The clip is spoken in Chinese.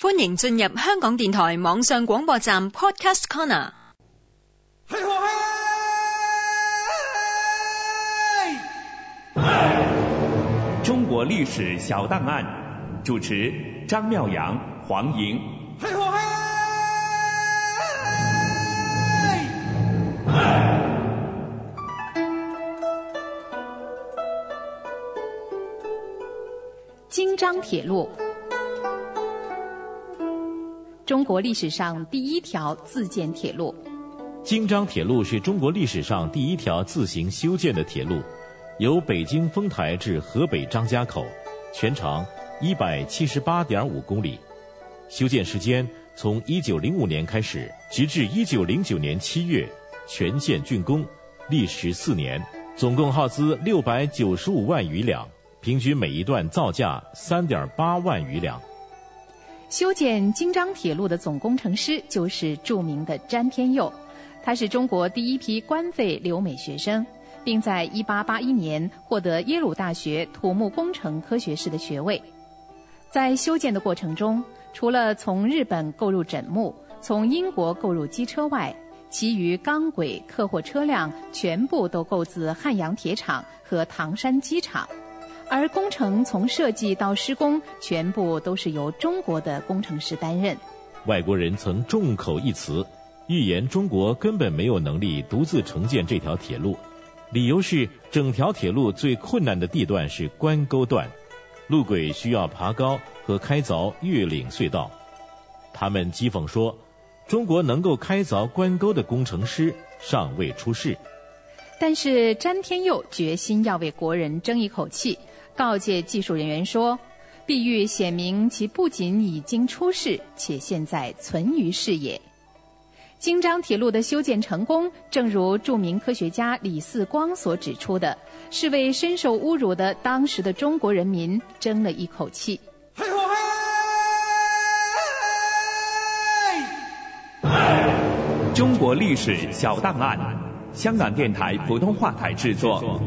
欢迎进入香港电台网上广播站 Podcast Corner。中国历史小档案，主持张妙阳、黄莹。京张铁路，中国历史上第一条自建铁路。京张铁路是中国历史上第一条自行修建的铁路，由北京丰台至河北张家口，全长一百七十八点五公里。修建时间从一九零五年开始，直至一九零九年七月全线竣工，历时四年，总共耗资六百九十五万余两，平均每一段造价三点八万余两。修建京张铁路的总工程师就是著名的詹天佑，他是中国第一批官费留美学生，并在一八八一年获得耶鲁大学土木工程科学士的学位。在修建的过程中，除了从日本购入枕木、从英国购入机车外，其余钢轨、客货车辆全部都购自汉阳铁厂和唐山机场，而工程从设计到施工，全部都是由中国的工程师担任。外国人曾众口一词，预言中国根本没有能力独自承建这条铁路，理由是整条铁路最困难的地段是关沟段，路轨需要爬高和开凿越岭隧道。他们讥讽说，中国能够开凿关沟的工程师尚未出世。但是詹天佑决心要为国人争一口气，告诫技术人员说：“碧玉显明其不仅已经出世，且现在存于世也。”京张铁路的修建成功，正如著名科学家李四光所指出的，是为深受侮辱的当时的中国人民争了一口气。中国历史小档案，香港电台普通话台制作。